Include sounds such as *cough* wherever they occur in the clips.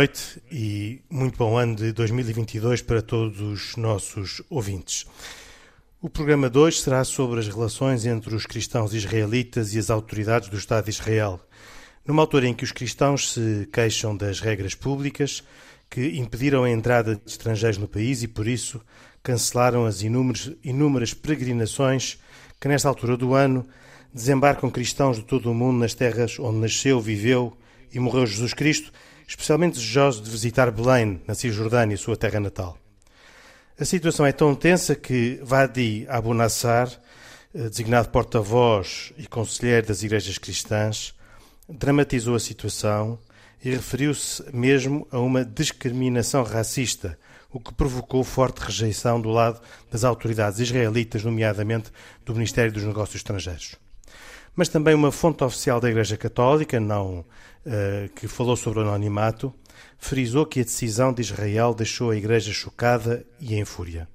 Noite e muito bom ano de 2022 para todos os nossos ouvintes. O programa 2 será sobre as relações entre os cristãos israelitas e as autoridades do Estado de Israel numa altura em que os cristãos se queixam das regras públicas que impediram a entrada de estrangeiros no país e, por isso, cancelaram as inúmeras, inúmeras peregrinações que, nesta altura do ano, desembarcam cristãos de todo o mundo nas terras onde nasceu, viveu e morreu Jesus Cristo, especialmente desejosos de visitar Belém, na Cisjordânia, sua terra natal. A situação é tão tensa que Vadi Abu Nassar, eh, designado porta-voz e conselheiro das igrejas cristãs, dramatizou a situação e referiu-se mesmo a uma discriminação racista, o que provocou forte rejeição do lado das autoridades israelitas, nomeadamente do Ministério dos Negócios Estrangeiros. Mas também uma fonte oficial da Igreja Católica, não uh, que falou sobre o anonimato, frisou que a decisão de Israel deixou a Igreja chocada e em fúria.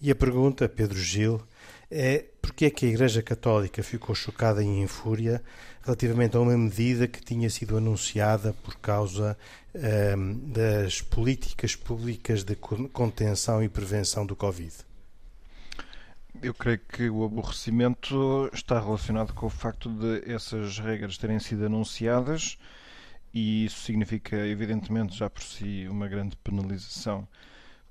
E a pergunta, Pedro Gil, é porque é que a Igreja Católica ficou chocada e em fúria relativamente a uma medida que tinha sido anunciada por causa ehm, das políticas públicas de contenção e prevenção do Covid? Eu creio que o aborrecimento está relacionado com o facto de essas regras terem sido anunciadas e isso significa, evidentemente, já por si, uma grande penalização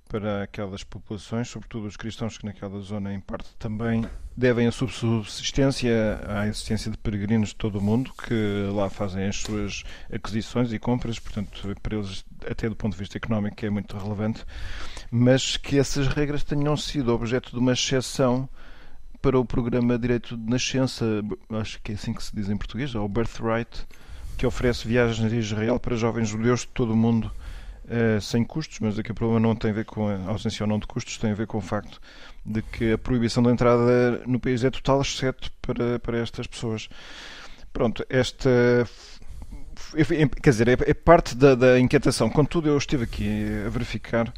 para aquelas populações, sobretudo os cristãos que naquela zona, em parte, também devem a subsistência à existência de peregrinos de todo o mundo que lá fazem as suas aquisições e compras, portanto, para eles, até do ponto de vista económico, é muito relevante, mas que essas regras tenham sido objeto de uma exceção para o programa Direito de Nascença, acho que é assim que se diz em português, ou Birthright, que oferece viagens a Israel para jovens judeus de todo o mundo uh, sem custos, mas aqui o problema não tem a ver com a ausência ou não de custos, tem a ver com o facto de que a proibição de entrada no país é total, exceto para, para estas pessoas. Pronto, esta. Quer dizer, é, é parte da, da inquietação. Contudo, eu estive aqui a verificar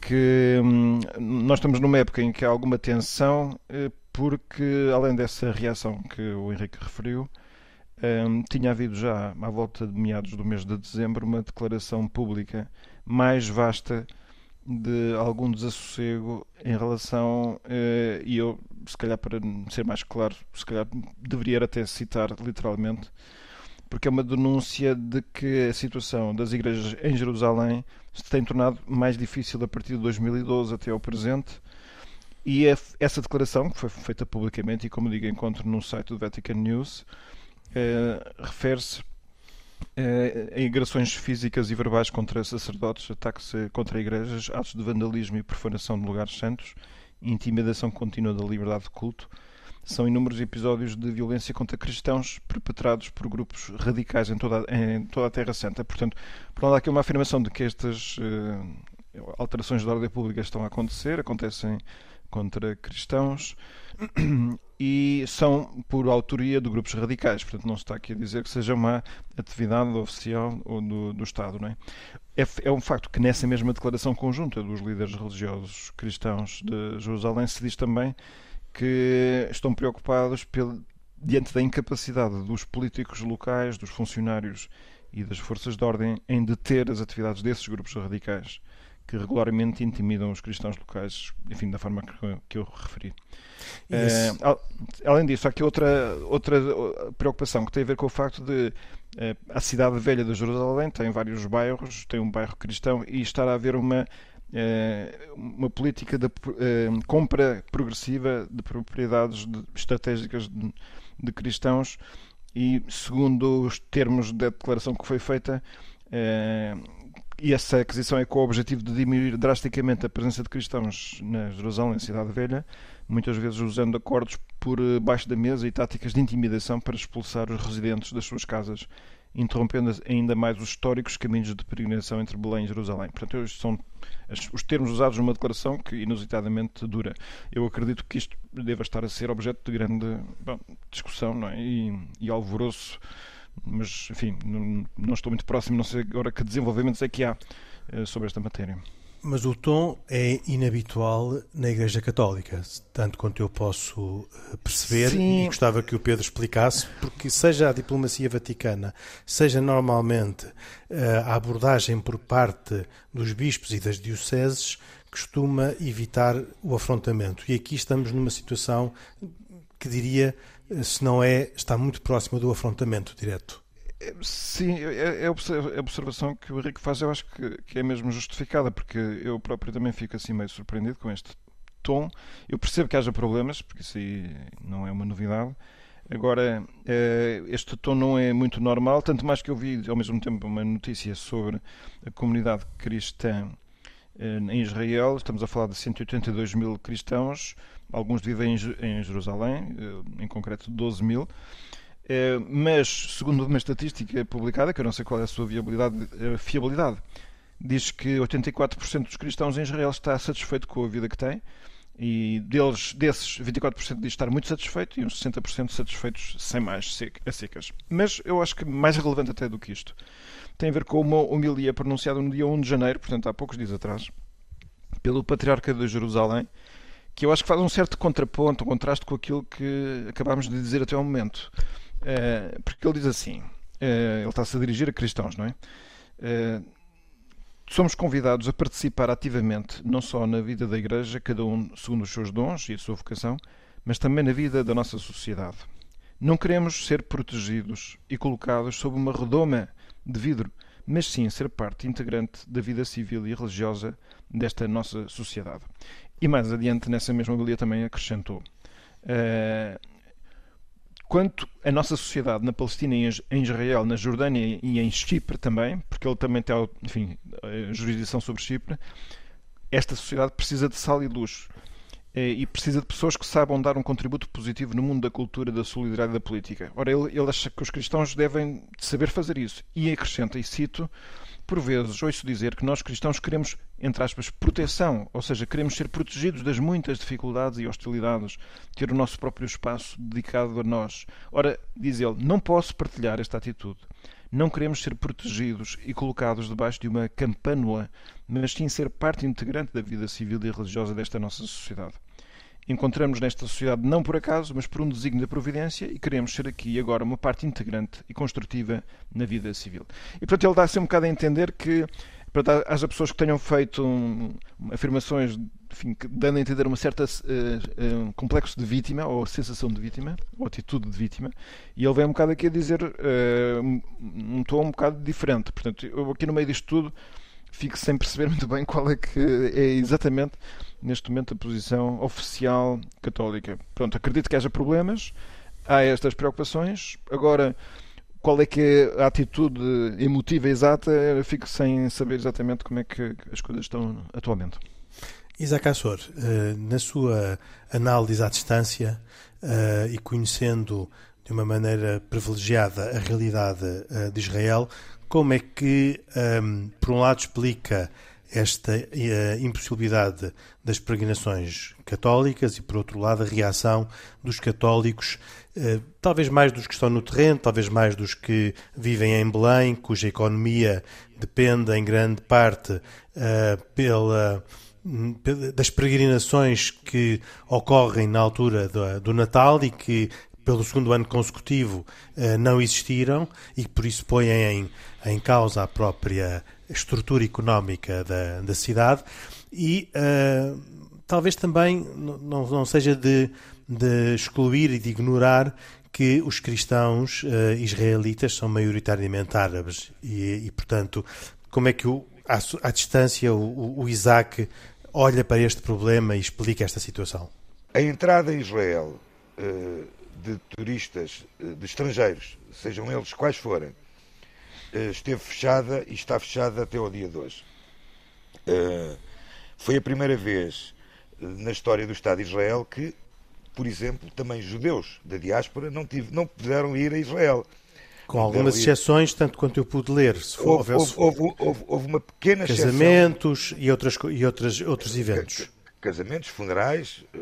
que hum, nós estamos numa época em que há alguma tensão, eh, porque além dessa reação que o Henrique referiu, um, tinha havido já, à volta de meados do mês de dezembro, uma declaração pública mais vasta de algum desassossego em relação, uh, e eu, se calhar para ser mais claro, se calhar deveria até citar literalmente, porque é uma denúncia de que a situação das igrejas em Jerusalém se tem tornado mais difícil a partir de 2012 até ao presente. E essa declaração, que foi feita publicamente e, como digo, encontro no site do Vatican News, eh, refere-se eh, a agressões físicas e verbais contra sacerdotes, ataques contra igrejas, atos de vandalismo e profanação de lugares santos, intimidação contínua da liberdade de culto. São inúmeros episódios de violência contra cristãos perpetrados por grupos radicais em toda, em toda a Terra Santa. Portanto, por um lado, aqui uma afirmação de que estas uh, alterações da ordem pública estão a acontecer, acontecem contra cristãos *clears throat* e são por autoria de grupos radicais. Portanto, não se está aqui a dizer que seja uma atividade oficial ou do, do Estado. Não é? É, é um facto que nessa mesma declaração conjunta dos líderes religiosos cristãos de Jerusalém se diz também que estão preocupados pelo, diante da incapacidade dos políticos locais, dos funcionários e das forças de ordem em deter as atividades desses grupos radicais que regularmente intimidam os cristãos locais, enfim, da forma que, que eu referi. É, além disso, há aqui outra, outra preocupação que tem a ver com o facto de é, a cidade velha de Jerusalém tem vários bairros, tem um bairro cristão e estar a haver uma uma política de compra progressiva de propriedades estratégicas de, cristãos e segundo os termos da declaração que foi feita e essa aquisição é com o objetivo de diminuir drasticamente a presença de cristãos na Jerusalém, Cidade Velha, muitas vezes usando acordos por eh, baixo da mesa e táticas de intimidação para expulsar os residentes das suas casas interrompendo ainda mais os históricos caminhos de peregrinação entre Belém e Jerusalém. Portanto, são os termos usados numa declaração que inusitadamente dura. Eu acredito que isto deva estar a ser objeto de grande bom, discussão é? e, e alvoroço, mas, enfim, não, não, estou muito próximo, não sei agora que desenvolvimentos é que há uh, sobre esta matéria. Mas o tom é inabitual na Igreja Católica, tanto quanto eu posso eh, perceber, Sim. e gostava que o Pedro explicasse, porque seja a diplomacia vaticana, seja normalmente eh, a abordagem por parte dos bispos e das dioceses, costuma evitar o afrontamento. E aqui estamos numa situação que diria, eh, se não é, está muito próxima do afrontamento direto. Sim, é, a observação que o Henrique faz, eu acho que, é mesmo justificada, porque eu próprio também fico assim meio surpreendido com este tom. Eu percebo que haja problemas, porque isso aí não é uma novidade. Agora, eh, este tom não é muito normal, tanto mais que eu vi ao mesmo tempo uma notícia sobre a comunidade cristã eh, em Israel. Estamos a falar de 182 mil cristãos, alguns vivem em Jerusalém, eh, em concreto 12 mil. Eh, mas, segundo uma estatística publicada, que eu não sei qual é a sua viabilidade, uh, fiabilidade, diz que 84% dos cristãos em Israel está satisfeito com a vida que tem e deles, desses 24% diz estar muito satisfeito e uns 60% satisfeitos sem mais a secas. Mas eu acho que mais relevante até do que isto tem a ver com uma homilia pronunciada no dia 1 de janeiro, portanto há poucos dias atrás, pelo Patriarca de Jerusalém, que eu acho que faz um certo contraponto, um contraste com aquilo que acabámos de dizer até ao momento. Eh, porque ele diz assim: uh, ele está-se a dirigir a cristãos, não é? Uh, somos convidados a participar ativamente, não só na vida da Igreja, cada um segundo os seus dons e a sua vocação, mas também na vida da nossa sociedade. Não queremos ser protegidos e colocados sob uma redoma de vidro, mas sim ser parte integrante da vida civil e religiosa desta nossa sociedade. E mais adiante, nessa mesma Bíblia, também acrescentou: quanto a nossa sociedade na Palestina em Israel, na Jordânia e em Chipre também, porque ele também tem enfim, jurisdição sobre Chipre, esta sociedade precisa de sal e luz eh, e precisa de pessoas que saibam dar um contributo positivo no mundo da cultura, da solidariedade e da política. Ora, ele, ele acha que os cristãos devem saber fazer isso. E acrescenta, e cito, por vezes ouço dizer que nós cristãos queremos, entre aspas, proteção, ou seja, queremos ser protegidos das muitas dificuldades e hostilidades, ter o nosso próprio espaço dedicado a nós. Ora, diz ele, não posso partilhar esta atitude. Não queremos ser protegidos e colocados debaixo de uma campânula, mas sim ser parte integrante da vida civil e religiosa desta nossa sociedade encontramos nesta sociedade não por acaso, mas por um desígnio da providência e queremos ser aqui agora uma parte integrante e construtiva na vida civil. E portanto ele dá-se um bocado a entender que para haja pessoas que tenham feito um, afirmações enfim, dando a entender uma certa uh, complexo de vítima ou sensação de vítima ou atitude de vítima e ele vem um bocado aqui a dizer uh, um tom um bocado diferente portanto eu aqui no meio disto tudo fico sem perceber muito bem qual é que é exatamente neste momento a posição oficial católica. Pronto, acredito que haja problemas, há estas preocupações. Agora, qual é que é a atitude emotiva exata? Fico sem saber exatamente como é que as coisas estão atualmente. Isaac Assor, eh, na sua análise à distância eh, e conhecendo de uma maneira privilegiada a realidade eh, de Israel, como é que, por um lado, explica esta uh, impossibilidade das peregrinações católicas e, por outro lado, a reação dos católicos, uh, talvez mais dos que estão no terreno, talvez mais dos que vivem em Belém, cuja economia depende em grande parte uh, pela das peregrinações que ocorrem na altura do, do Natal e que pelo segundo ano consecutivo não existiram e por isso põem em, em causa a própria estrutura económica da, da cidade e uh, talvez também não, não seja de, de excluir e de ignorar que os cristãos uh, israelitas são maioritariamente árabes e, e, portanto, como é que o, à, à distância o, o Isaac olha para este problema e explica esta situação? A entrada em Israel uh, de turistas, de estrangeiros, sejam eles quais forem, eh, esteve fechada e está fechada até o dia de hoje. Eh, foi a primeira vez eh, na história do Estado de Israel que, por exemplo, também judeus da diáspora não, tive, não puderam ir a Israel. Com algumas exceções, tanto quanto eu pude ler. Se for, houve, houve, houve, houve, uma pequena Casamentos exceção. e, outras, e outras, outros eventos. Casamentos, funerais, eh,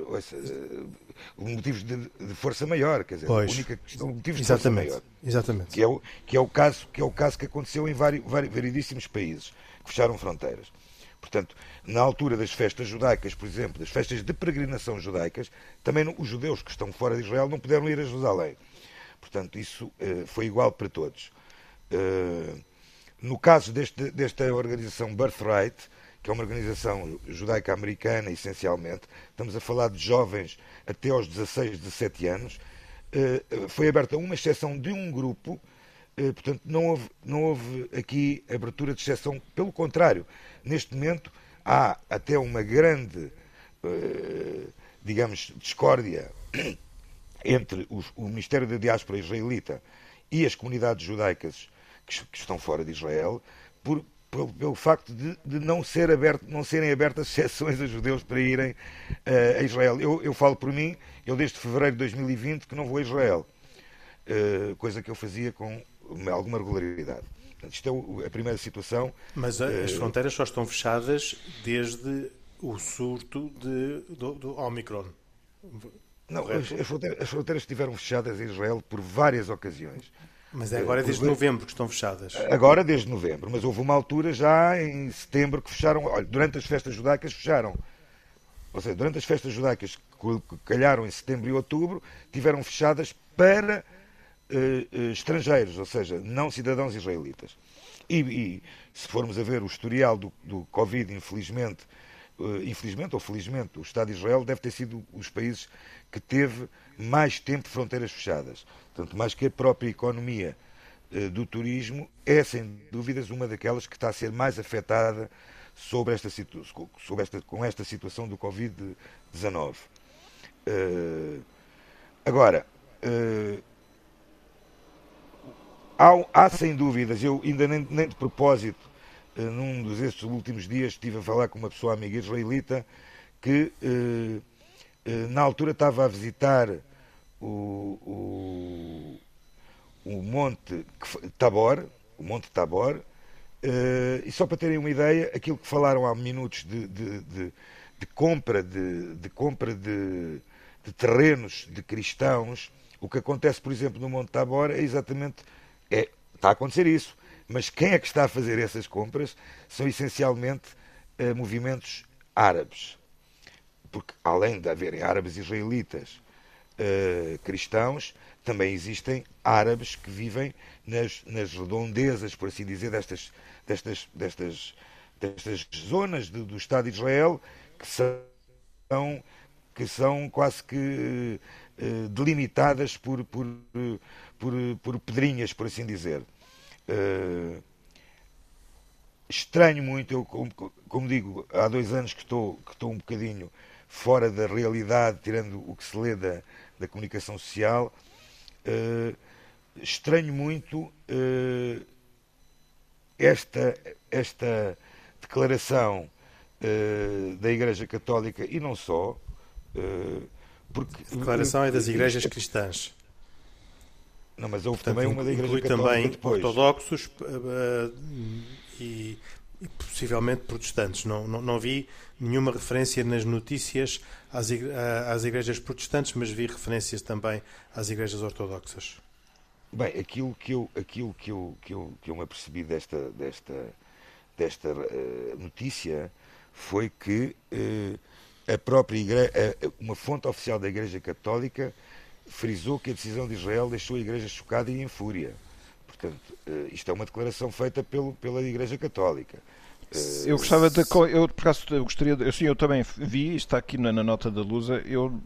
motivos de, de, força maior, quer dizer, pois. a única questão, motivos Exatamente. de força maior. Exatamente. Que é o, que é o, caso, que é o caso que aconteceu em vários, vários, variedíssimos países que fecharam fronteiras. Portanto, na altura das festas judaicas, por exemplo, das festas de peregrinação judaicas, também os judeus que estão fora de Israel não puderam ir a Jerusalém. Portanto, isso uh, foi igual para todos. Uh, no caso deste, desta organização Birthright, que é uma organização judaica americana, essencialmente, estamos a falar de jovens até aos 16, 17 anos, uh, foi aberta uma exceção de um grupo, portanto, não houve, não houve aqui abertura de exceção, pelo contrário, neste momento há até uma grande, digamos, discórdia *coughs* entre o Ministério da Diáspora israelita e as comunidades judaicas que, estão fora de Israel, pelo, pelo facto de, de, não, ser aberto, não serem abertas exceções a judeus para irem uh, a Israel. Eu, eu falo por mim, eu desde fevereiro de 2020 que não vou a Israel, uh, coisa que eu fazia com alguma regularidade. Portanto, isto é a primeira situação. Mas uh, as fronteiras só estão fechadas desde o surto de, do, do Omicron. Não, as, as, fronteiras, as, fronteiras, estiveram fechadas em Israel por várias ocasiões. Mas é agora desde novembro que estão fechadas. Agora desde novembro, mas houve uma altura já em setembro que fecharam. Olha, durante as festas judaicas fecharam. Ou seja, durante as festas judaicas que calharam em setembro e outubro, tiveram fechadas para uh, estrangeiros, ou seja, não cidadãos israelitas. E, e, se formos a ver o historial do, do Covid, infelizmente, infelizmente ou felizmente, o Estado de Israel deve ter sido os países que teve mais tempo fronteiras fechadas. Portanto, mais que a própria economia uh, do turismo, é sem dúvidas uma daquelas que está a ser mais afetada sobre esta, sobre esta, com esta situação do Covid-19. Uh, agora, uh, há, há, sem dúvidas, eu ainda nem, nem de propósito, num dos últimos dias, estive a falar com uma pessoa amiga israelita que eh, na altura estava a visitar o, o, o Monte Tabor, o Monte Tabor, e só para terem uma ideia, aquilo que falaram há minutos de, de, de, de compra, de, de compra de, terrenos de cristãos, o que acontece, por exemplo, no Monte Tabor é exatamente. É, está a acontecer isso. Mas quem é que está a fazer essas compras são essencialmente uh, movimentos árabes porque além de haverem árabes israelitas uh, cristãos, também existem árabes que vivem nas, nas redondezas, por assim dizer, destas, destas, destas, destas zonas do, do Estado de Israel, que são, que são quase que uh, delimitadas por, por, por, por pedrinhas, por assim dizer. Uh, estranho muito, eu como, como, digo, há dois anos que estou, que estou um bocadinho fora da realidade, tirando o que se lê da, da comunicação social. Uh, estranho muito uh, esta, esta declaração da Igreja Católica e não só. porque, a declaração é das igrejas cristãs. Não, mas houve também uma da Igreja Católica também depois. ortodoxos e e possivelmente protestantes. Não, não, não, vi nenhuma referência nas notícias às, às igrejas protestantes, mas vi referências também às igrejas ortodoxas. Bem, aquilo que eu, aquilo que eu, que eu, que eu me apercebi desta, desta, desta uh, notícia foi que uh, a própria igreja, uma fonte oficial da Igreja Católica frisou que a decisão de Israel deixou a Igreja chocada e em fúria. Portanto, uh, isto é uma declaração feita pelo, pela Igreja Católica. Uh, eu gostava de. Eu, por acaso, eu gostaria de. Sim, eu também vi, está aqui na, na, nota da Lusa. Eu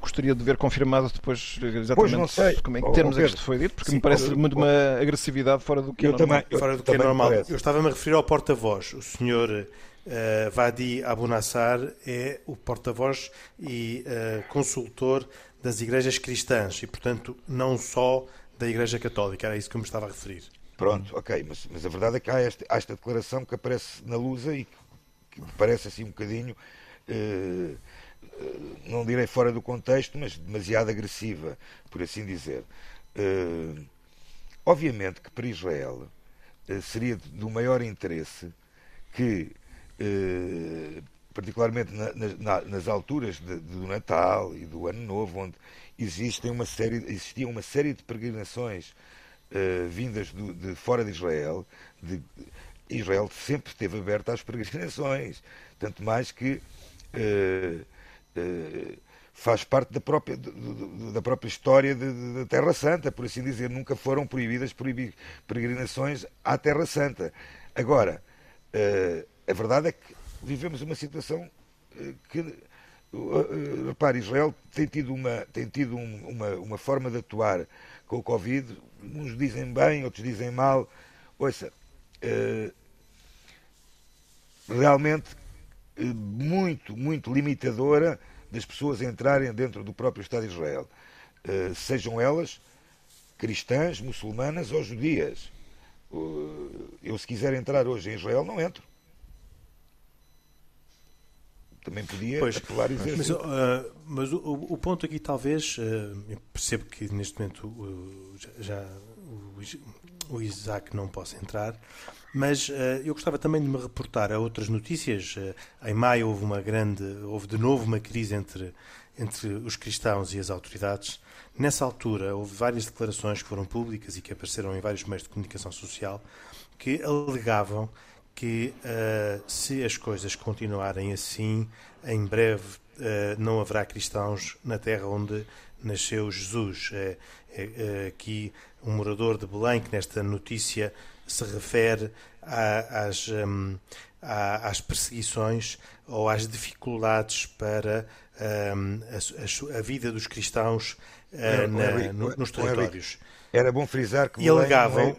gostaria de ver confirmado depois exatamente não sei. como em que termos é que isto foi dito, porque Sim, me parece oh, muito uma agressividade fora do que eu é normal. Também, fora do que é normal. Parece. Eu estava-me a referir ao porta-voz. O senhor uh, Vadi Abunassar é o porta-voz e uh, consultor das igrejas cristãs e, portanto, não só da Igreja Católica, era isso que eu me estava a referir. Pronto, ok, mas, mas a verdade é que há esta, há esta declaração que aparece na Lusa e que, que parece assim um bocadinho, eh, eh, não direi fora do contexto, mas demasiado agressiva, por assim dizer. Eh, Obviamente que para Israel eh, seria do maior interesse que, particularmente na, na, nas alturas de, do Natal e do Ano Novo, onde existem uma série, existia uma série de peregrinações uh, vindas do, de fora de Israel, de, Israel sempre esteve aberta às peregrinações, tanto mais que uh, uh, faz parte da própria, da própria história da Terra Santa, por assim dizer. Nunca foram proibidas peregrinações à Terra Santa. Agora, a verdade é que vivemos uma situação que. repare, Israel tem tido, uma, tem tido um, uma, uma forma de atuar com o Covid, uns dizem bem, outros dizem mal. Ouça, realmente eh, muito, muito limitadora das pessoas entrarem dentro do próprio Estado de Israel, eh, sejam elas cristãs, muçulmanas ou judias. Eu, se quiser entrar hoje em Israel, não entro. Também podia pois, apelar e dizer mas, assim. uh, mas o, o, ponto aqui, talvez, uh, percebo que neste momento uh, já, já o, o Isaac não possa entrar, mas uh, eu gostava também de me reportar a outras notícias. Em maio houve uma grande, houve de novo uma crise entre, entre os cristãos e as autoridades. Nessa altura houve várias declarações que foram públicas e que apareceram em vários meios de comunicação social que alegavam que uh, se as coisas continuarem assim, em breve não haverá cristãos na terra onde nasceu Jesus. É, é, é, aqui um morador de Belém que nesta notícia se refere às, um, às perseguições ou às dificuldades para um, a, a, vida dos cristãos uh, na, no, nos territórios. Era bom frisar que Belém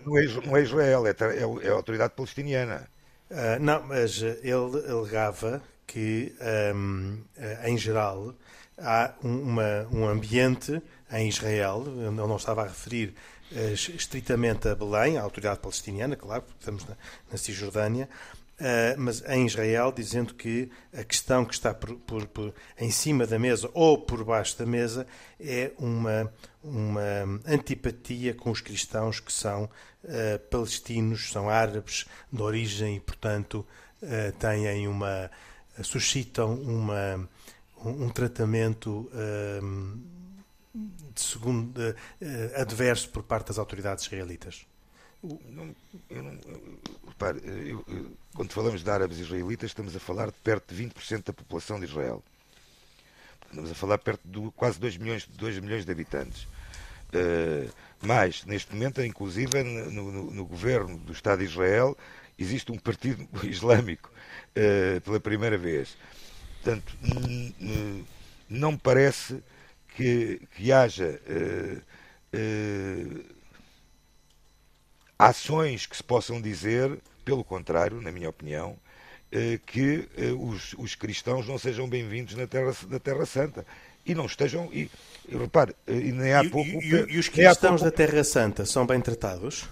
não, é, não, é, Israel, é, é, a autoridade palestiniana. Uh, não, mas ele alegava que, um, em geral, há uma, um ambiente em Israel, ele não estava a referir uh, estritamente a Belém, a autoridade palestiniana, claro, porque estamos na, na Cisjordânia, mas em Israel, dizendo que a questão que está por, por, por, em cima da mesa ou por baixo da mesa é uma, uma antipatia com os cristãos que são uh, palestinos, são árabes de origem e, portanto, têm uma. suscitam uma, um, um tratamento de segundo, uh, adverso por parte das autoridades israelitas? Não, eu não, repare, eu, quando falamos de árabes israelitas, estamos a falar de perto de 20% da população de Israel. Estamos a falar perto de quase 2 milhões, 2 milhões de habitantes. Uh, mas, neste momento, inclusive no, no, no, governo do Estado de Israel, existe um partido *laughs* islâmico uh, pela primeira vez. Portanto, não me parece que, que haja uh, ações que se possam dizer, pelo contrário, na minha opinião, uh, que os, os, cristãos não sejam bem-vindos na terra, na terra Santa e não estejam. E, repare, e nem há pouco. E, e, e os cristãos pouco... da Terra Santa são bem tratados?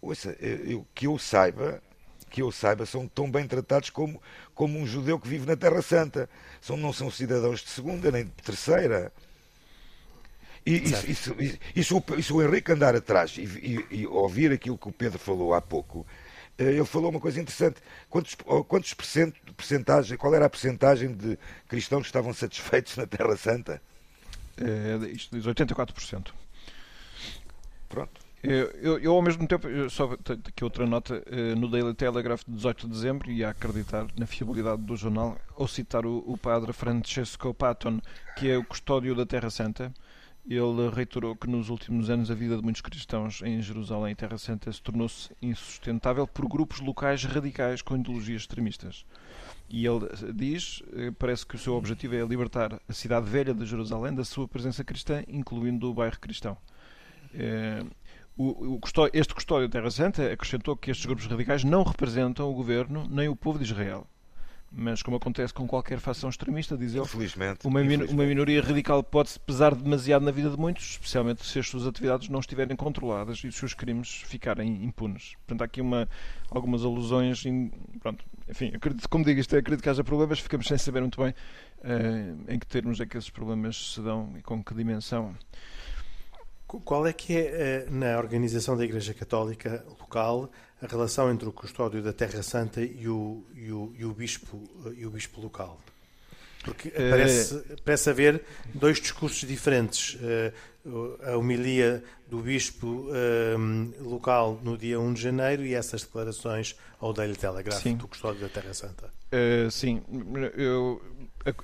Ouça, eu, que eu saiba, que eu saiba, são tão bem tratados como, como um judeu que vive na Terra Santa. São, não são cidadãos de segunda nem de terceira. E isso, isso, isso, isso, o Henrique andar atrás e, e, e, ouvir aquilo que o Pedro falou há pouco, eh, ele falou uma coisa interessante. Quantos, quantos percent, percentagem, qual era a percentagem de cristãos que estavam satisfeitos na Terra Santa? É, isto diz 84%. Pronto. Eu, eu, eu, ao mesmo tempo, só aqui outra nota, eh, no Daily Telegraph de 18 de dezembro, e a acreditar na fiabilidade do jornal, ao citar o, o padre Francesco Patton, que é o custódio da Terra Santa, ele reiterou que nos últimos anos a vida de muitos cristãos em Jerusalém e Terra Santa se tornou-se insustentável por grupos locais radicais com ideologias extremistas. E ele diz, eh, parece que o seu objetivo é libertar a cidade velha de Jerusalém da sua presença cristã, incluindo o bairro cristão. Custódio, este custódio da Terra Santa acrescentou que estes grupos radicais não representam o governo nem o povo de Israel. Mas, como acontece com qualquer facção extremista, diz ele, infelizmente, uma, infelizmente. uma minoria radical pode pesar demasiado na vida de muitos, especialmente se as suas atividades não estiverem controladas e os seus crimes ficarem impunes. Portanto, há aqui uma, algumas alusões. Em, pronto, enfim, acredito, como digo, isto é, acredito que haja problemas, ficamos sem saber muito bem uh, em que termos é que esses problemas se dão e com que dimensão. Qual é que é, na organização da Igreja Católica local, a relação entre o custódio da Terra Santa e o, e o, e o, bispo, e o bispo local? Porque é... parece, parece haver dois discursos diferentes. A homilia do bispo um, local no dia 1 de janeiro e essas declarações ao Daily Telegraph sim. do custódio da Terra Santa. Uh, sim, eu,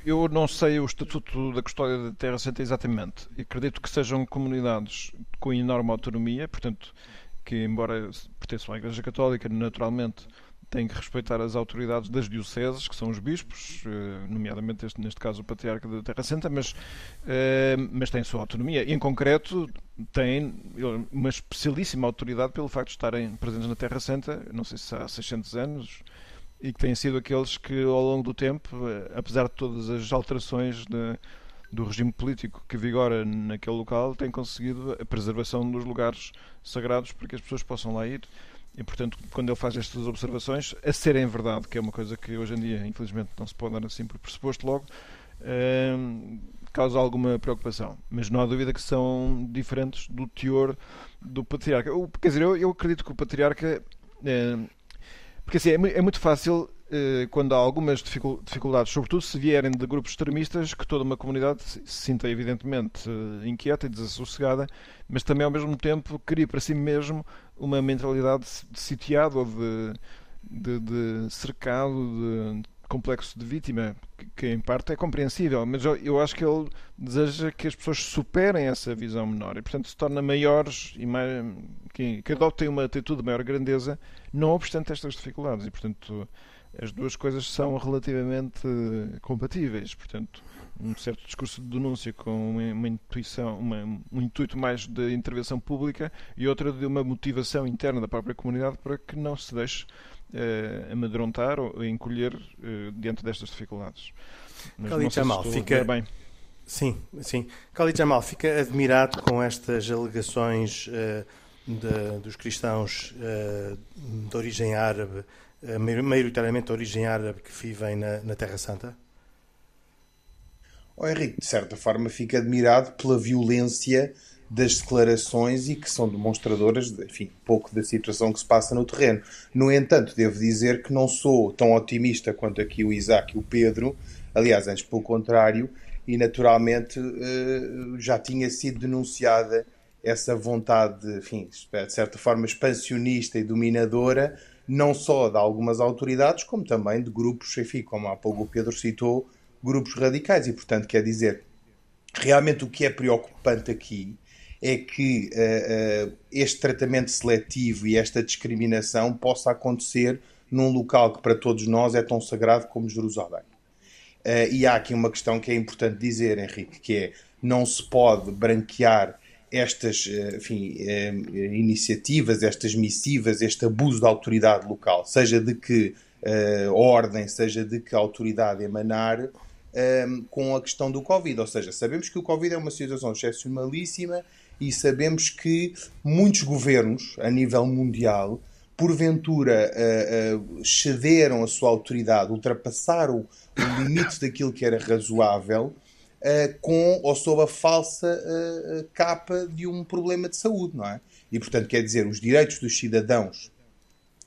eu não sei o estatuto da custódia da Terra Santa exatamente. Acredito que sejam comunidades com enorme autonomia, portanto, que embora pertençam à Igreja Católica, naturalmente têm que respeitar as autoridades das dioceses, que são os bispos, eh, nomeadamente este, neste caso o Patriarca da Terra Santa, mas, eh, mas têm sua autonomia. Em concreto, têm uma especialíssima autoridade pelo facto de estarem presentes na Terra Santa, não sei se há 600 anos, e que têm sido aqueles que, ao longo do tempo, eh, apesar de todas as alterações de, do regime político que vigora naquele local, têm conseguido a preservação dos lugares sagrados para que as pessoas possam lá ir. E, portanto, quando ele faz estas observações, a serem verdade, que é uma coisa que hoje em dia, infelizmente, não se pode dar assim por pressuposto logo, eh, causa alguma preocupação. Mas não há dúvida que são diferentes do teor do patriarca. quer dizer, eu, eu acredito que o patriarca eh, porque assim, é, é muito fácil quando há algumas dificuldades, sobretudo se vierem de grupos extremistas, que toda uma comunidade se sinta evidentemente eh, inquieta e desassossegada, mas também ao mesmo tempo cria para si mesmo uma mentalidade de sitiado ou de, de, de cercado, de complexo de vítima, que, que, em parte é compreensível, mas eu, eu, acho que ele deseja que as pessoas superem essa visão menor e, portanto, se tornem maiores e mais, que, que adotem uma atitude de maior grandeza, não obstante estas dificuldades. E, portanto, as duas coisas são relativamente compatíveis. Portanto, um certo discurso de denúncia com uma, uma intuição, uma, um intuito mais de intervenção pública e outra de uma motivação interna da própria comunidade para que não se deixe uh, amedrontar ou encolher uh, diante destas dificuldades. Mas Khalid Jamal fica bem. Sim, sim. Khalid Jamal fica admirado com estas alegações uh, de, dos cristãos de origem árabe, maioritariamente de origem árabe, que vivem na, na Terra Santa? Oh, Henrique, de certa forma, fica admirado pela violência das declarações e que são demonstradoras, de, enfim, pouco da situação que se passa no terreno. No entanto, devo dizer que não sou tão otimista quanto aqui o Isaac e o Pedro, aliás, antes pelo contrário, e naturalmente eh, já tinha sido denunciada essa vontade, enfim, de certa forma expansionista e dominadora, não só de algumas autoridades, como também de grupos, enfim, como há pouco o Pedro citou, grupos radicais. E, portanto, quer dizer, realmente o que é preocupante aqui é que uh, uh, este tratamento seletivo e esta discriminação possa acontecer num local que para todos nós é tão sagrado como Jerusalém. Uh, e há aqui uma questão que é importante dizer, Henrique, que é não se pode branquear estas enfim, iniciativas, estas missivas, este abuso da autoridade local, seja de que ordem, seja de que autoridade emanar, com a questão do Covid. Ou seja, sabemos que o Covid é uma situação excepcionalíssima e sabemos que muitos governos a nível mundial porventura uh, uh, cederam a sua autoridade, ultrapassaram o limite daquilo que era razoável uh, com ou sob a falsa capa de um problema de saúde, não é? E portanto quer dizer os direitos dos cidadãos,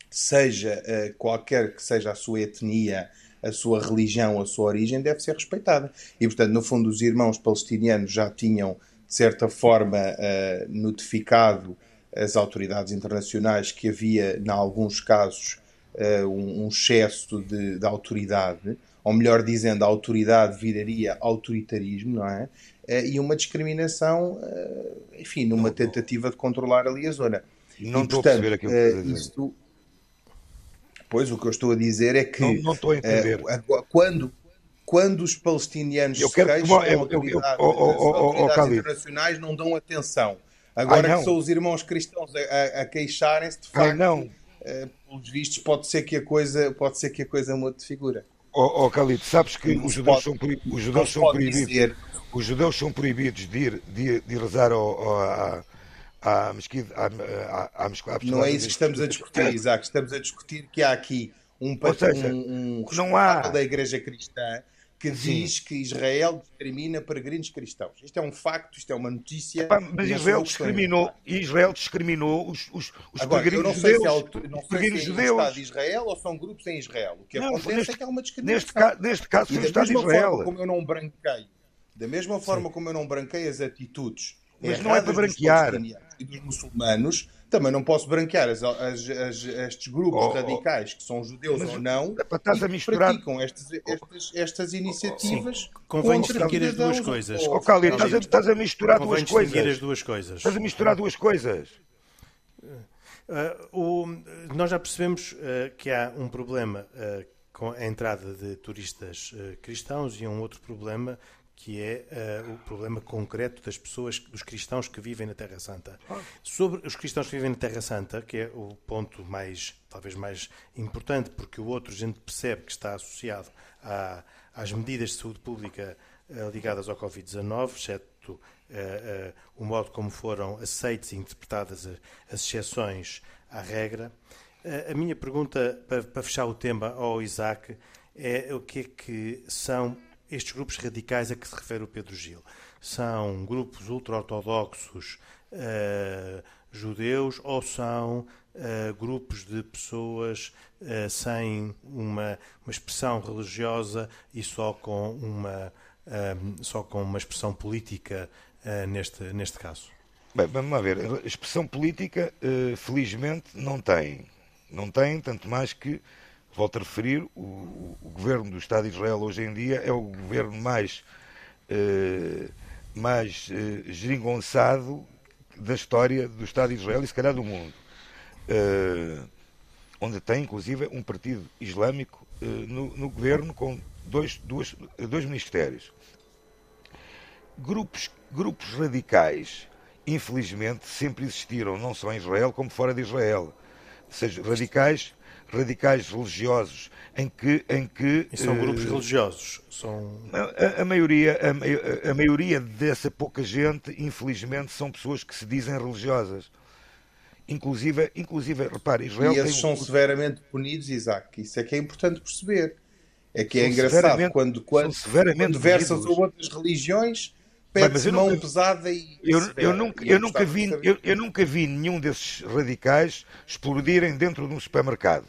seja qualquer que seja a sua etnia, a sua religião, a sua origem, deve ser respeitada. E portanto no fundo os irmãos palestinianos já tinham de certa forma, uh, notificado as autoridades internacionais que havia, em alguns casos, uh, um, um, excesso de, de, autoridade, ou melhor dizendo, a autoridade viraria autoritarismo, não é? Uh, e uma discriminação, enfim, numa tentativa de controlar ali a zona. Não e, estou portanto, a perceber aquilo que uh, isto, Pois, o que eu estou a dizer é que. Não, não estou a entender. quando, quando os palestinianos eu quero se queixam, eu, autoridades, eu, eu, eu, autoridades internacionais não dão atenção. Agora Ai, que são os irmãos cristãos a, a, a queixarem-se, de facto, Ai, não. Uh, pelos vistos, pode ser que a coisa, pode ser que a coisa mude de figura. Oh, oh Khalid, sabes que os judeus, são, os judeus são proibidos. Os judeus são proibidos de ir, de, de rezar ao, à, mesquita. À, não é isso que estamos a discutir, Isaac. Estamos a discutir que há aqui um, seja, um, um não há da Igreja Cristã que diz Sim. que Israel discrimina peregrinos cristãos. Isto é um facto, isto é uma notícia. Epá, mas Israel discriminou, Israel discriminou os, os, os Agora, peregrinos judeus. Se é, não sei se é judeus. o Estado de Israel ou são grupos em Israel. O que não, acontece neste, é que há uma discriminação. Neste, caso, neste caso foi o Estado de Israel. Forma como eu não branqueio, da mesma forma Sim. como eu não branquei as atitudes mas não é para branquear. E dos muçulmanos, também não posso branquear as, as, as, estes grupos oh, oh. radicais, que são judeus ou não, estás a misturar... praticam estas, estas, estas iniciativas. Sim. Convém distinguir as duas coisas. Oh, Cali, estás, a, estás a misturar duas coisas. as duas coisas. Estás a misturar duas coisas. Uh, o, nós já percebemos uh, que há um problema uh, com a entrada de turistas cristãos e um outro problema que é uh, o problema concreto das pessoas, dos cristãos que vivem na Terra Santa. Sobre os cristãos que vivem na Terra Santa, que é o ponto mais, talvez mais importante, porque o outro a gente percebe que está associado à, às medidas de saúde pública uh, ligadas ao Covid-19, exceto uh, o modo como foram aceites e interpretadas as exceções à regra. a minha pergunta, para, para fechar o tema ao Isaac, é o que é que são estes grupos radicais a que se refere o Pedro Gil são grupos ultra-ortodoxos uh, judeus ou são uh, grupos de pessoas uh, sem uma, uma expressão religiosa e só com uma, só com uma expressão política neste, neste caso? Bem, vamos lá ver. A expressão política, felizmente, não tem. Não tem, tanto mais que volto a referir, o, o, governo do Estado de Israel hoje em dia é o governo mais, eh, mais eh, geringonçado da história do Estado de Israel e se calhar do mundo. Eh, onde tem, inclusive, um partido islâmico eh, no, no, governo com dois, duas, dois ministérios. Grupos, grupos radicais, infelizmente, sempre existiram, não só em Israel como fora de Israel. Seja, radicais radicais religiosos em que em que e são uh, grupos religiosos são a, a maioria a, a, maioria dessa pouca gente infelizmente são pessoas que se dizem religiosas. Inclusive inclusive repare Israel e esses tem são severamente punidos Isaac. Isso é que é importante perceber. É que é são engraçado quando quando, quando versas ou outras religiões pede mão nunca, pesada e. Eu, eu, nunca, eu, nunca vi, eu, eu, nunca vi nenhum desses radicais explodirem dentro de um supermercado.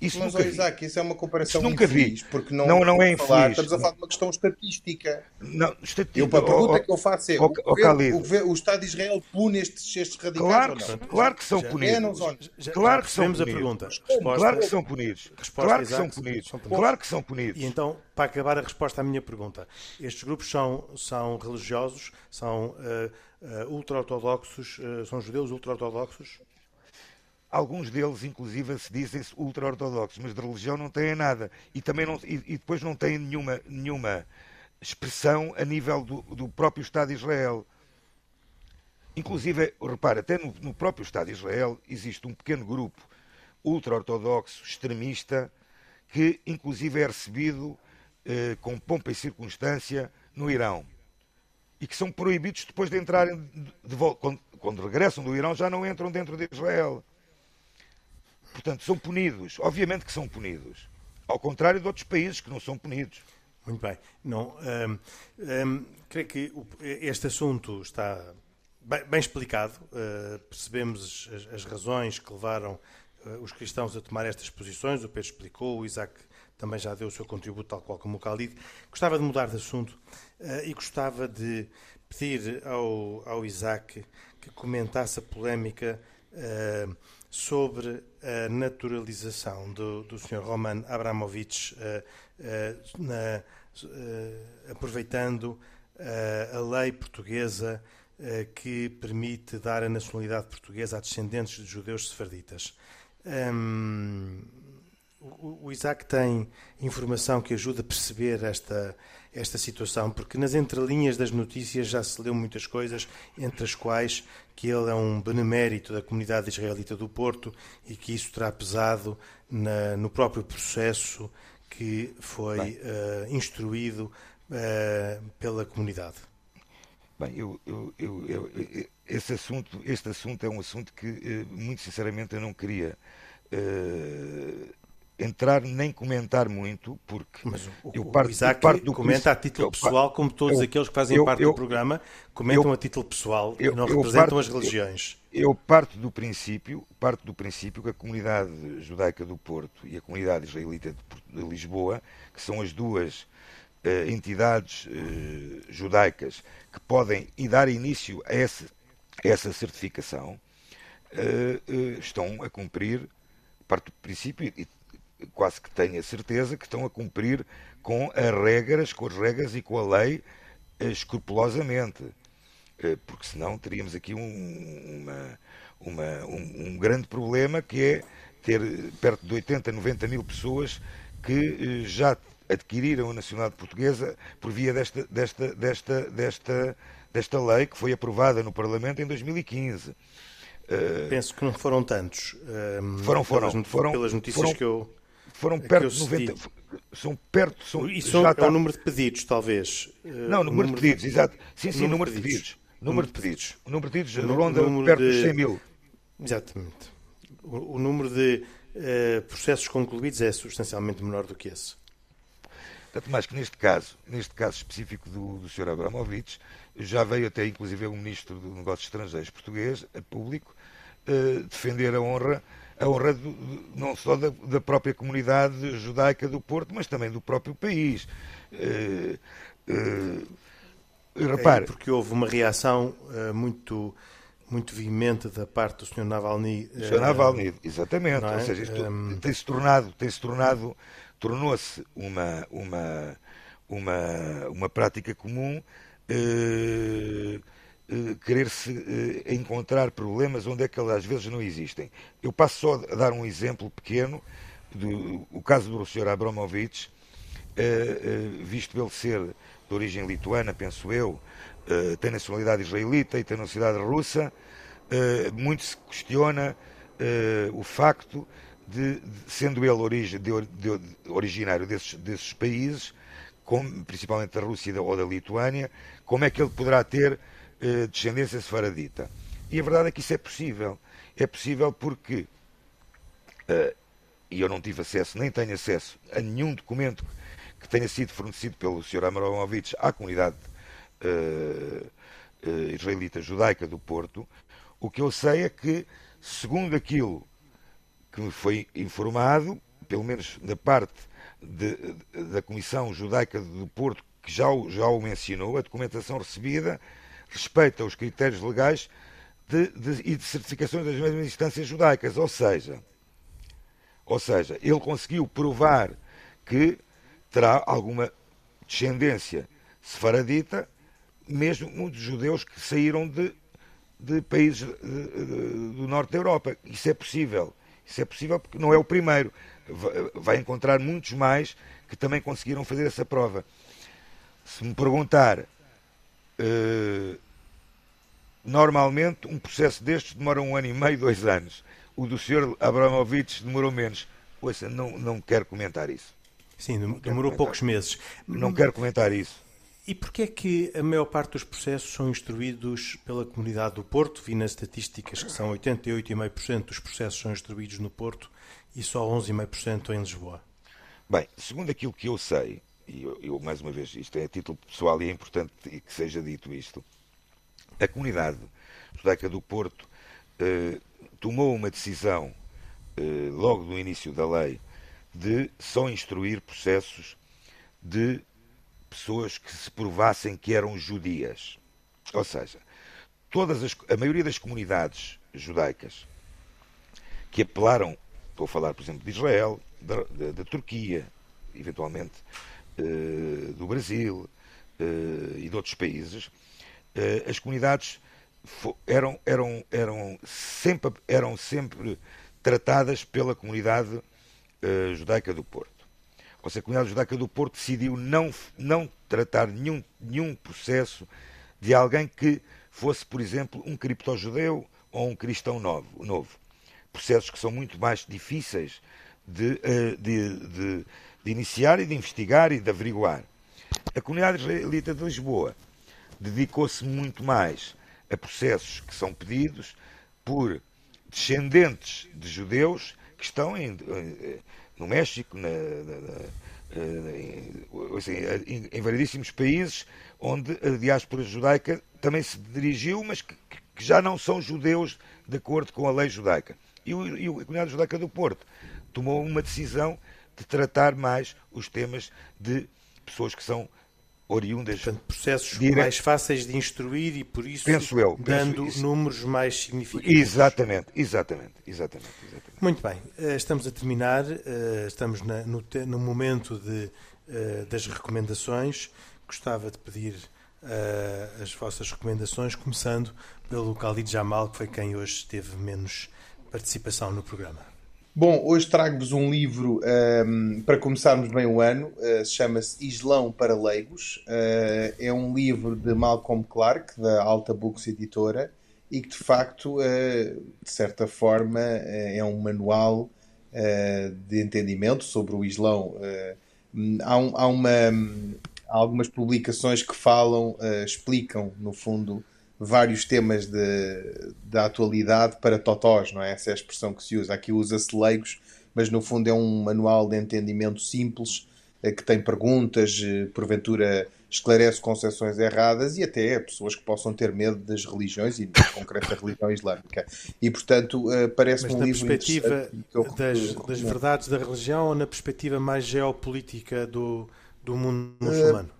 Isso Mas, nunca Isaac, isso é uma comparação nunca infeliz, vi. porque não, não, não é infeliz. Falar, estamos a falar de uma questão estatística. Não, estatística. Eu, a pergunta oh, que eu faço é: oh, o, governo, o, governo, o, Estado de Israel pune estes, estes radicais claro, ou não? Claro que são punidos. Já, claro que são punidos. a pergunta. Resposta, claro que são punidos. Claro que são punidos. Claro que são punidos. E então, para acabar a resposta à minha pergunta, estes grupos são, são religiosos, são uh, uh, ultra-ortodoxos, uh, são judeus ultra-ortodoxos? Alguns deles, inclusive, se dizem-se ultra-ortodoxos, mas de religião não têm nada. E, também não, e, e depois não têm nenhuma, nenhuma expressão a nível do, do próprio Estado de Israel. Inclusive, repara, até no, no próprio Estado de Israel existe um pequeno grupo ultra-ortodoxo, extremista, que inclusive é recebido eh, com pompa e circunstância no Irão. E que são proibidos depois de entrarem de, de volta. Quando, quando regressam do Irão já não entram dentro de Israel. Portanto, são punidos. Obviamente que são punidos. Ao contrário de outros países que não são punidos. Muito bem. Não, hum, hum, creio que este assunto está bem, bem explicado. Uh, percebemos as, as, razões que levaram uh, os cristãos a tomar estas posições. O Pedro explicou, o Isaac também já deu o seu contributo, tal qual como o Khalid. Gostava de mudar de assunto uh, e gostava de pedir ao, ao Isaac que comentasse a polémica sobre a naturalização do, do Sr. Roman Abramovich, uh, uh, na, uh, aproveitando a lei portuguesa que permite dar a nacionalidade portuguesa a descendentes de judeus sefarditas. Um, o, o Isaac tem informação que ajuda a perceber esta, esta situação, porque nas entrelinhas das notícias já se leu muitas coisas, entre as quais que ele é um benemérito da comunidade israelita do Porto e que isso terá pesado na, no próprio processo que foi uh, instruído uh, pela comunidade. Bem, eu, eu, eu, esse assunto, este assunto é um assunto que, eh, muito sinceramente, eu não queria entrar nem comentar muito, porque Mas o, eu parto, o Isaac parto do comenta a título pessoal, como todos eu, aqueles que fazem eu, parte eu, do programa, comentam a título pessoal e não representam parto, as religiões. Eu, parto do princípio, parto do princípio que a comunidade judaica do Porto e a comunidade israelita de, Lisboa, que são as duas uh, entidades uh, judaicas que podem e dar início a essa, a essa certificação, uh, estão a cumprir parte do princípio e quase que tenho a certeza que estão a cumprir com as regras, com as regras e com a lei eh, escrupulosamente. Eh, porque senão teríamos aqui um, uma, uma, um, um, grande problema que é ter perto de 80, 90 mil pessoas que eh, já adquiriram a nacionalidade portuguesa por via desta, desta, desta, desta, desta lei que foi aprovada no Parlamento em 2015. Penso que não foram tantos. Foram, foram. Pelas, foram pelas notícias foram, que eu foram perto de 90. São perto. São, Isso já é está... o número de pedidos, talvez. Não, o número, número de pedidos, de... exato. Sim, sim, número, de pedidos. Número de pedidos. O número de pedidos ronda perto de... dos 100 mil. Exatamente. O, o número de uh, processos concluídos é substancialmente menor do que esse. Tanto mais que neste caso, neste caso específico do, do Sr. Abramovich, já veio até inclusive o Ministro dos Negócios Estrangeiros português, a público, uh, defender a honra a honra do, não só da, da, própria comunidade judaica do Porto, mas também do próprio país. Uh, uh, repare. É porque houve uma reação uh, muito muito veemente da parte do Sr. Navalny. Uh, Sr. Navalny, exatamente. É? Ou seja, isto um... tem-se tornado, tem-se tornado, tornou-se uma, uma, uma, uma prática comum. Uh, querer-se uh, encontrar problemas onde é que às vezes não existem. Eu passo só a dar um exemplo pequeno, do, o caso do Sr. Abramovich, uh, visto ele ser de origem lituana, penso eu, tem nacionalidade israelita e tem nacionalidade russa, muito se questiona o facto de, sendo ele de, de, originário desses, desses países, como, principalmente da Rússia ou da Lituânia, como é que ele poderá ter eh, descendência sefaradita. E a verdade é que isso é possível. É possível porque, uh, e eu não tive acesso, nem tenho acesso a nenhum documento que tenha sido fornecido pelo Sr. Abramovich à comunidade uh, israelita judaica do Porto, o que eu sei é que, segundo aquilo que me foi informado, pelo menos da parte de, da Comissão Judaica do Porto, que já, já o mencionou, a documentação recebida respeita os critérios legais de, de, e de certificações das mesmas instâncias judaicas. Ou seja, ou seja, ele conseguiu provar que terá alguma descendência sefaradita, mesmo muitos judeus que saíram de, de países de, do norte da Europa. Isso é possível. Isso é possível porque não é o primeiro. Vai encontrar muitos mais que também conseguiram fazer essa prova. Se me perguntar normalmente, um processo destes demora um ano e meio, dois anos. O do Sr. Abramovich demorou menos. Ouça, não, não quero comentar isso. Sim, demorou poucos meses. Não quero comentar isso. E porquê é que a maior parte dos processos são instruídos pela comunidade do Porto? Vi nas estatísticas que são 88,5% dos processos são instruídos no Porto e só 11,5% em Lisboa. Bem, segundo aquilo que eu sei, e eu, eu, mais uma vez, isto é a título pessoal e é importante que seja dito isto, a comunidade judaica do Porto eh, tomou uma decisão, eh, logo no início da lei, de só instruir processos de pessoas que se provassem que eram judias. Ou seja, todas as, a maioria das comunidades judaicas que apelaram, estou a falar, por exemplo, de Israel, da, da, da Turquia, eventualmente do Brasil eh, e de outros países, eh, as comunidades eram, eram, eram, sempre, eram sempre tratadas pela comunidade judaica do Porto. Ou seja, a comunidade judaica do Porto decidiu não, não tratar nenhum, nenhum processo de alguém que fosse, por exemplo, um criptojudeu ou um cristão novo. novo. Processos que são muito mais difíceis de, de, de, de iniciar e de investigar e de averiguar. A comunidade israelita de Lisboa dedicou-se muito mais a processos que são pedidos por descendentes de judeus que estão em, no México, na, na, na, eh, assim, em, em variedíssimos países onde a diáspora judaica também se dirigiu, mas que, que já não são judeus de acordo com a lei judaica. E, o, e a comunidade judaica do Porto tomou uma decisão de tratar mais os temas de pessoas que são oriundas. Portanto, processos dire... mais fáceis de instruir e por isso penso eu, dando penso números mais significativos. Exatamente, exatamente, exatamente, exatamente. Muito bem, eh, estamos a terminar, eh, estamos no, no momento de, eh, das recomendações. Gostava de pedir as vossas recomendações, começando pelo Khalid Jamal, que foi quem hoje teve menos participação no programa. Bom, hoje trago-vos um livro um, ehm, para começarmos bem o ano. Uh, Chama-se Islão para Leigos. Uh, é um livro de Malcolm Clark, da Alta Books Editora, e que de facto, uh, de certa forma, é um manual de entendimento sobre o Islão. há, um, há, uma, há algumas publicações que falam, explicam, no fundo, vários temas de, da atualidade para totós, não é? Essa é a expressão que se usa. Aqui usa-se leigos, mas no fundo é um manual de entendimento simples eh, que tem perguntas, eh, porventura esclarece concepções erradas e até pessoas que possam ter medo das religiões e, em concreto, da religião islâmica. E, portanto, eh, parece-me um livro perspectiva das, das verdades da religião ou na perspectiva mais geopolítica do, do mundo muçulmano? Uh,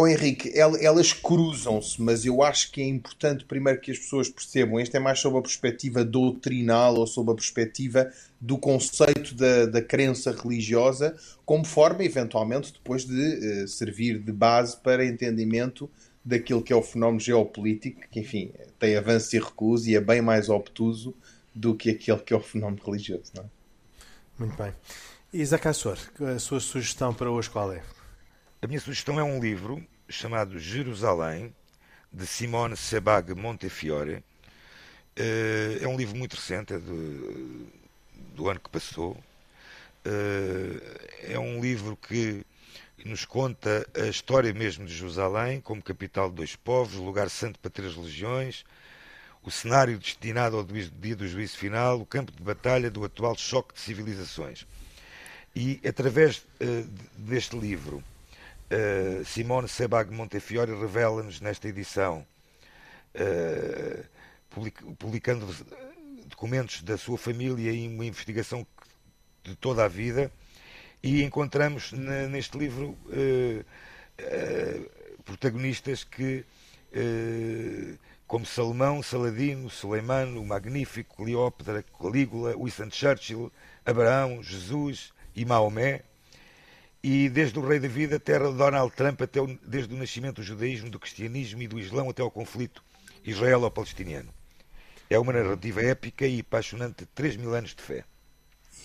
Oh Henrique, elas cruzam-se, mas eu acho que é importante primeiro que as pessoas percebam. Este é mais sobre a perspectiva doutrinal ou sobre a perspectiva do conceito da, da crença religiosa, como forma, eventualmente, depois de uh, servir de base para entendimento daquilo que é o fenómeno geopolítico, que, enfim, tem avanço e recuso e é bem mais obtuso do que aquele que é o fenómeno religioso. Não é? Muito bem. Isaac Assor, a sua sugestão para hoje qual é? A minha sugestão é um livro chamado Jerusalém, de Simone Sebag Montefiore. Eh, é um livro muito recente, é do, do ano que passou. Eh, é um livro que nos conta a história mesmo de Jerusalém, como capital de dois povos, lugar santo para três religiões, o cenário destinado ao dia do juízo final, o campo de batalha do atual choque de civilizações. E através uh, deste livro Uh, Simone Sebag Montefiore revela-nos nesta edição, uh, publicando documentos da sua família e uma investigação de toda a vida, e encontramos neste livro uh, protagonistas que, como Salomão, Saladino, Suleimano, o Magnífico, Cleópatra, Calígula, Winston Churchill, Abraão, Jesus e Maomé, e desde o rei David até Donald Trump, até o, desde o nascimento do judaísmo, do cristianismo e do islão até ao conflito israelo-palestiniano. É uma narrativa épica e apaixonante de 3 mil anos de fé.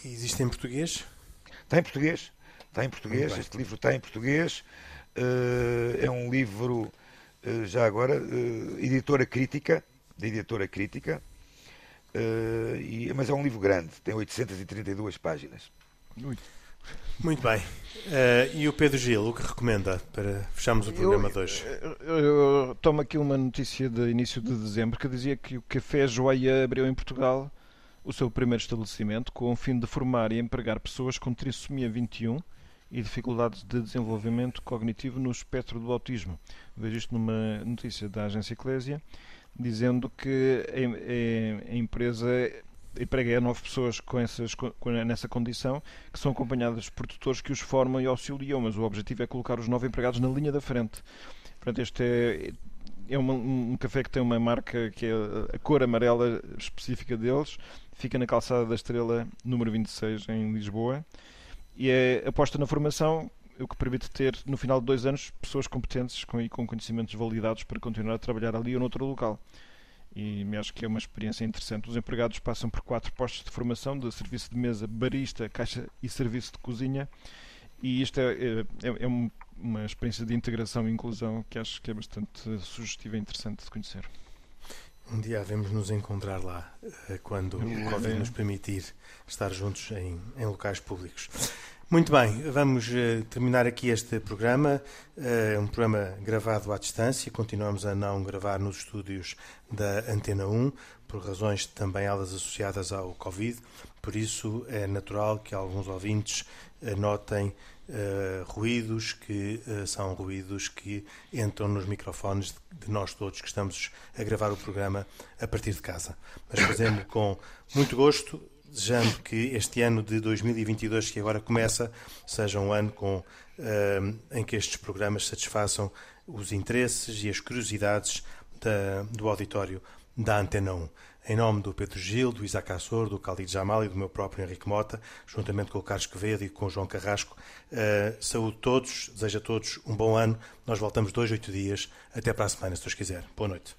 existe em português? Está em português. Está em português. Este livro está em português. Uh, é um livro, uh, já agora, uh, editora crítica, da editora crítica, e, mas é um livro grande, tem 832 páginas. Ui. Muito bem. Uh, e o Pedro Gil, o que recomenda para fecharmos o programa eu, de hoje? Eu, eu, tomo aqui uma notícia de início de dezembro que dizia que o Café Joia abriu em Portugal o seu primeiro estabelecimento com o fim de formar e empregar pessoas com trissomia 21 e dificuldades de desenvolvimento cognitivo no espectro do autismo. Vejo isto numa notícia da agência Eclésia, dizendo que a, a, a empresa emprega nove pessoas com essas, com, nessa condição, que são acompanhadas por tutores que os formam e auxiliam, mas o objetivo é colocar os nove empregados na linha da frente. Portanto, este é, é uma, um café que tem uma marca que é a cor amarela específica deles, fica na calçada da Estrela, número 26, em Lisboa, e é aposta na formação, o que permite ter, no final de dois anos, pessoas competentes com, e com conhecimentos validados para continuar a trabalhar ali ou noutro local e acho que é uma experiência interessante. Os empregados passam por quatro postos de formação de serviço de mesa, barista, caixa e serviço de cozinha e isto é, é, é, é uma experiência de integração e inclusão que acho que é bastante sugestiva e interessante de conhecer. Um dia devemos nos encontrar lá, eh, quando o Covid nos permitir estar juntos em, em locais públicos. Muito bem, vamos uh, terminar aqui este programa, uh, um programa gravado à distância. Continuamos a não gravar nos estúdios da Antena 1, por razões também elas associadas ao Covid. Por isso é natural que alguns ouvintes notem uh, ruídos que são ruídos que entram nos microfones de, de, nós todos que estamos a gravar o programa a partir de casa. Mas fazemos com muito gosto, desejando que este ano de 2022 que agora começa seja um ano com, uh, em que estes programas satisfaçam os interesses e as curiosidades da, do auditório da Antena 1. Em nome do Pedro Gil, do Isaac Assor, do Khalid Jamal e do meu próprio Henrique Mota, juntamente com o Carlos Quevedo e com o João Carrasco, uh, saúde a todos, desejo a todos um bom ano. Nós voltamos dois, oito dias. Até para a semana, se Deus quiser. Boa noite.